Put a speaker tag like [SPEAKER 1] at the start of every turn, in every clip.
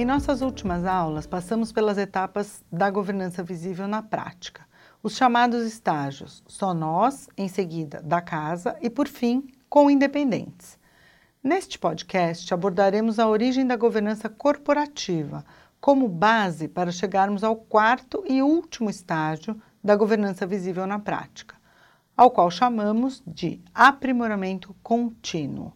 [SPEAKER 1] Em nossas últimas aulas, passamos pelas etapas da governança visível na prática, os chamados estágios, só nós, em seguida, da casa e, por fim, com independentes. Neste podcast, abordaremos a origem da governança corporativa como base para chegarmos ao quarto e último estágio da governança visível na prática, ao qual chamamos de aprimoramento contínuo.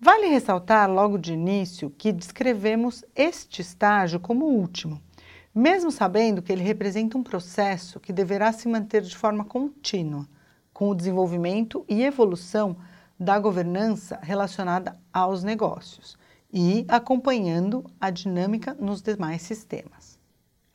[SPEAKER 1] Vale ressaltar logo de início que descrevemos este estágio como último, mesmo sabendo que ele representa um processo que deverá se manter de forma contínua, com o desenvolvimento e evolução da governança relacionada aos negócios e acompanhando a dinâmica nos demais sistemas.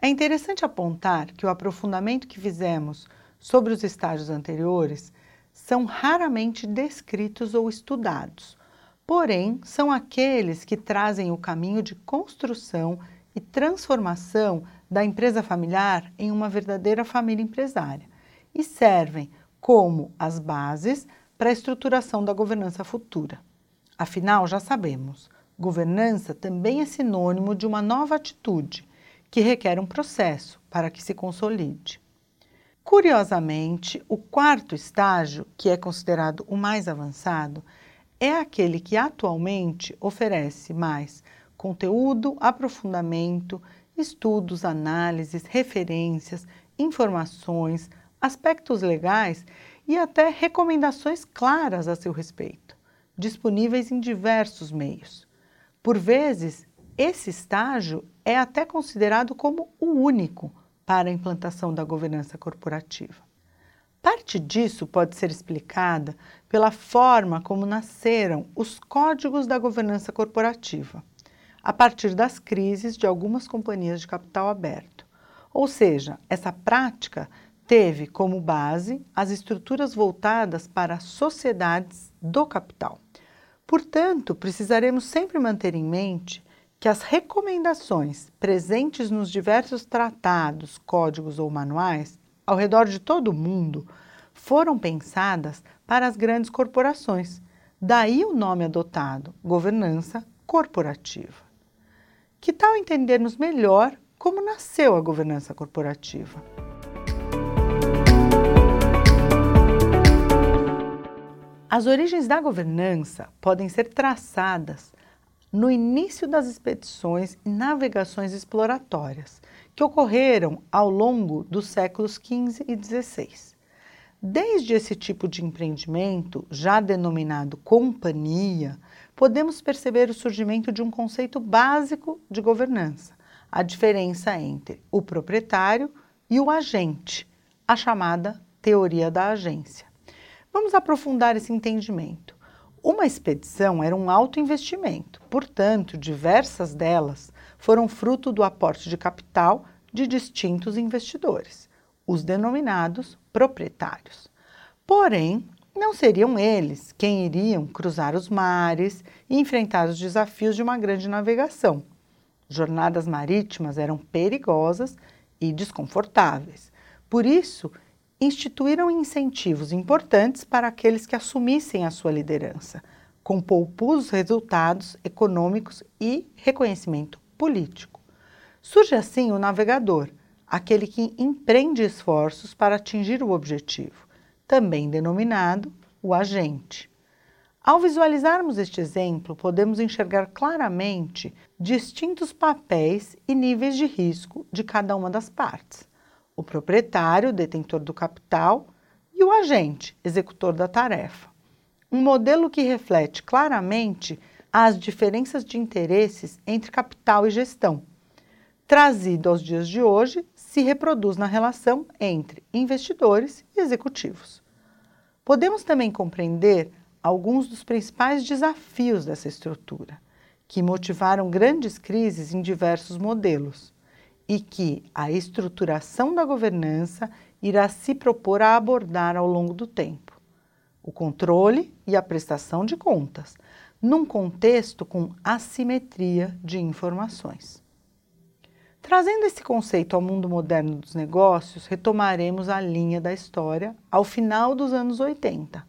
[SPEAKER 1] É interessante apontar que o aprofundamento que fizemos sobre os estágios anteriores são raramente descritos ou estudados porém, são aqueles que trazem o caminho de construção e transformação da empresa familiar em uma verdadeira família empresária e servem como as bases para a estruturação da governança futura. Afinal, já sabemos, governança também é sinônimo de uma nova atitude que requer um processo para que se consolide. Curiosamente, o quarto estágio, que é considerado o mais avançado, é aquele que atualmente oferece mais conteúdo, aprofundamento, estudos, análises, referências, informações, aspectos legais e até recomendações claras a seu respeito, disponíveis em diversos meios. Por vezes, esse estágio é até considerado como o único para a implantação da governança corporativa. Parte disso pode ser explicada pela forma como nasceram os códigos da governança corporativa, a partir das crises de algumas companhias de capital aberto. Ou seja, essa prática teve como base as estruturas voltadas para sociedades do capital. Portanto, precisaremos sempre manter em mente que as recomendações presentes nos diversos tratados, códigos ou manuais ao redor de todo o mundo foram pensadas para as grandes corporações. Daí o nome adotado, governança corporativa. Que tal entendermos melhor como nasceu a governança corporativa? As origens da governança podem ser traçadas no início das expedições e navegações exploratórias, que ocorreram ao longo dos séculos XV e XVI. Desde esse tipo de empreendimento, já denominado companhia, podemos perceber o surgimento de um conceito básico de governança, a diferença entre o proprietário e o agente, a chamada teoria da agência. Vamos aprofundar esse entendimento. Uma expedição era um alto investimento, portanto, diversas delas foram fruto do aporte de capital de distintos investidores, os denominados proprietários. Porém, não seriam eles quem iriam cruzar os mares e enfrentar os desafios de uma grande navegação. Jornadas marítimas eram perigosas e desconfortáveis. Por isso, instituíram incentivos importantes para aqueles que assumissem a sua liderança, com poupudos resultados econômicos e reconhecimento político. Surge assim o navegador, aquele que empreende esforços para atingir o objetivo, também denominado o agente. Ao visualizarmos este exemplo, podemos enxergar claramente distintos papéis e níveis de risco de cada uma das partes o proprietário, detentor do capital, e o agente, executor da tarefa. Um modelo que reflete claramente as diferenças de interesses entre capital e gestão. Trazido aos dias de hoje, se reproduz na relação entre investidores e executivos. Podemos também compreender alguns dos principais desafios dessa estrutura, que motivaram grandes crises em diversos modelos e que a estruturação da governança irá se propor a abordar ao longo do tempo. O controle e a prestação de contas, num contexto com assimetria de informações. Trazendo esse conceito ao mundo moderno dos negócios, retomaremos a linha da história ao final dos anos 80.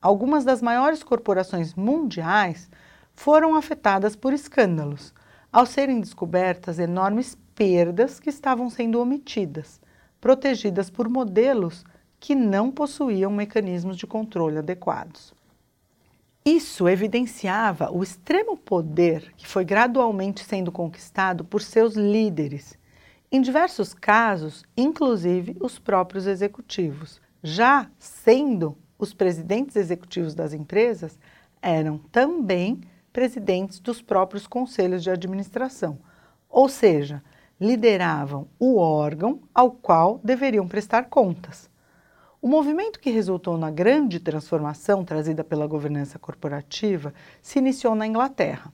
[SPEAKER 1] Algumas das maiores corporações mundiais foram afetadas por escândalos, ao serem descobertas enormes perdas que estavam sendo omitidas, protegidas por modelos que não possuíam mecanismos de controle adequados. Isso evidenciava o extremo poder que foi gradualmente sendo conquistado por seus líderes, em diversos casos, inclusive os próprios executivos, já sendo os presidentes executivos das empresas eram também presidentes dos próprios conselhos de administração, ou seja, lideravam o órgão ao qual deveriam prestar contas. O movimento que resultou na grande transformação trazida pela governança corporativa se iniciou na Inglaterra.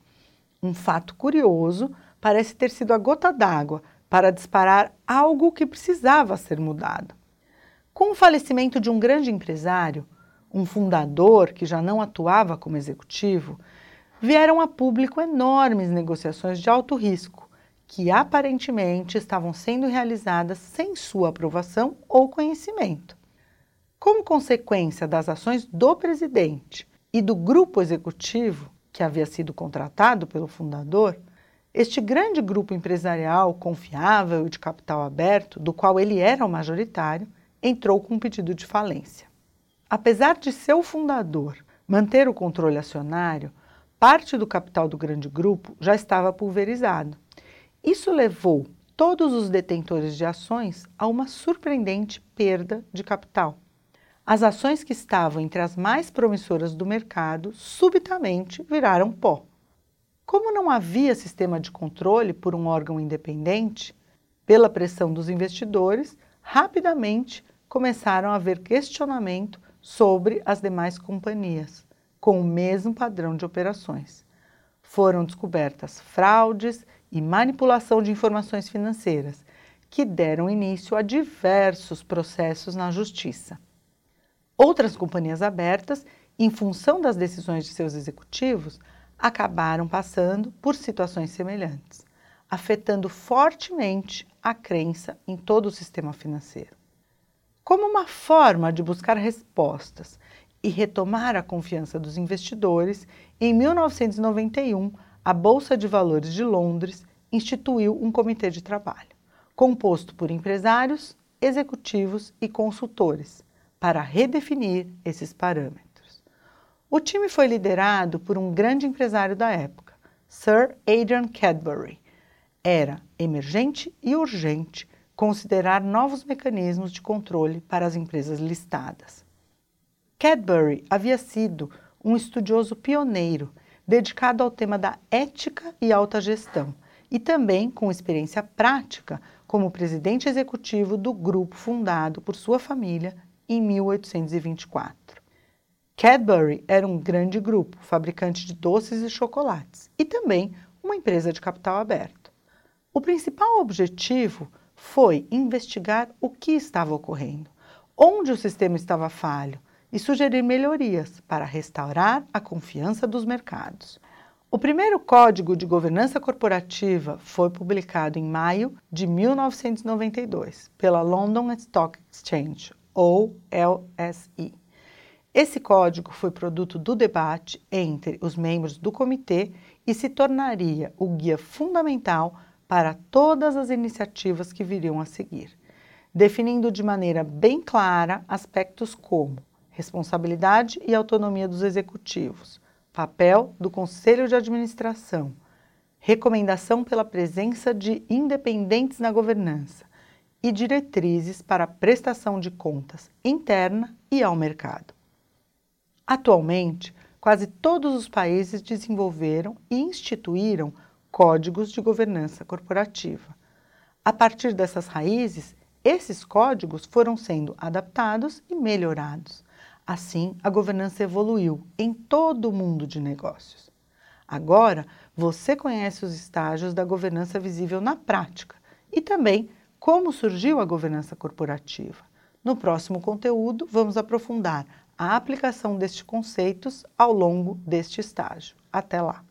[SPEAKER 1] Um fato curioso parece ter sido a gota d'água para disparar algo que precisava ser mudado. Com o falecimento de um grande empresário, um fundador que já não atuava como executivo, vieram a público enormes negociações de alto risco, que aparentemente estavam sendo realizadas sem sua aprovação ou conhecimento. Como consequência das ações do presidente e do grupo executivo que havia sido contratado pelo fundador, este grande grupo empresarial confiável e de capital aberto, do qual ele era o majoritário, entrou com um pedido de falência. Apesar de seu fundador manter o controle acionário, parte do capital do grande grupo já estava pulverizado. Isso levou todos os detentores de ações a uma surpreendente perda de capital. As ações que estavam entre as mais promissoras do mercado subitamente viraram pó. Como não havia sistema de controle por um órgão independente, pela pressão dos investidores, rapidamente começaram a haver questionamento sobre as demais companhias, com o mesmo padrão de operações. Foram descobertas fraudes e manipulação de informações financeiras, que deram início a diversos processos na justiça. Outras companhias abertas, em função das decisões de seus executivos, acabaram passando por situações semelhantes, afetando fortemente a crença em todo o sistema financeiro. Como uma forma de buscar respostas e retomar a confiança dos investidores, em 1991, a Bolsa de Valores de Londres instituiu um comitê de trabalho, composto por empresários, executivos e consultores para redefinir esses parâmetros. O time foi liderado por um grande empresário da época, Sir Adrian Cadbury. Era emergente e urgente considerar novos mecanismos de controle para as empresas listadas. Cadbury havia sido um estudioso pioneiro dedicado ao tema da ética e alta gestão e também com experiência prática como presidente executivo do grupo fundado por sua família em 1824. Cadbury era um grande grupo, fabricante de doces e chocolates, e também uma empresa de capital aberto. O principal objetivo foi investigar o que estava ocorrendo, onde o sistema estava falho e sugerir melhorias para restaurar a confiança dos mercados. O primeiro Código de Governança Corporativa foi publicado em maio de 1992 pela London Stock Exchange, ou LSI. Esse código foi produto do debate entre os membros do comitê e se tornaria o guia fundamental para todas as iniciativas que viriam a seguir, definindo de maneira bem clara aspectos como responsabilidade e autonomia dos executivos, papel do conselho de administração, recomendação pela presença de independentes na governança, e diretrizes para prestação de contas interna e ao mercado. Atualmente, quase todos os países desenvolveram e instituíram códigos de governança corporativa. A partir dessas raízes, esses códigos foram sendo adaptados e melhorados. Assim, a governança evoluiu em todo o mundo de negócios. Agora, você conhece os estágios da governança visível na prática e também como surgiu a governança corporativa? No próximo conteúdo, vamos aprofundar a aplicação destes conceitos ao longo deste estágio. Até lá!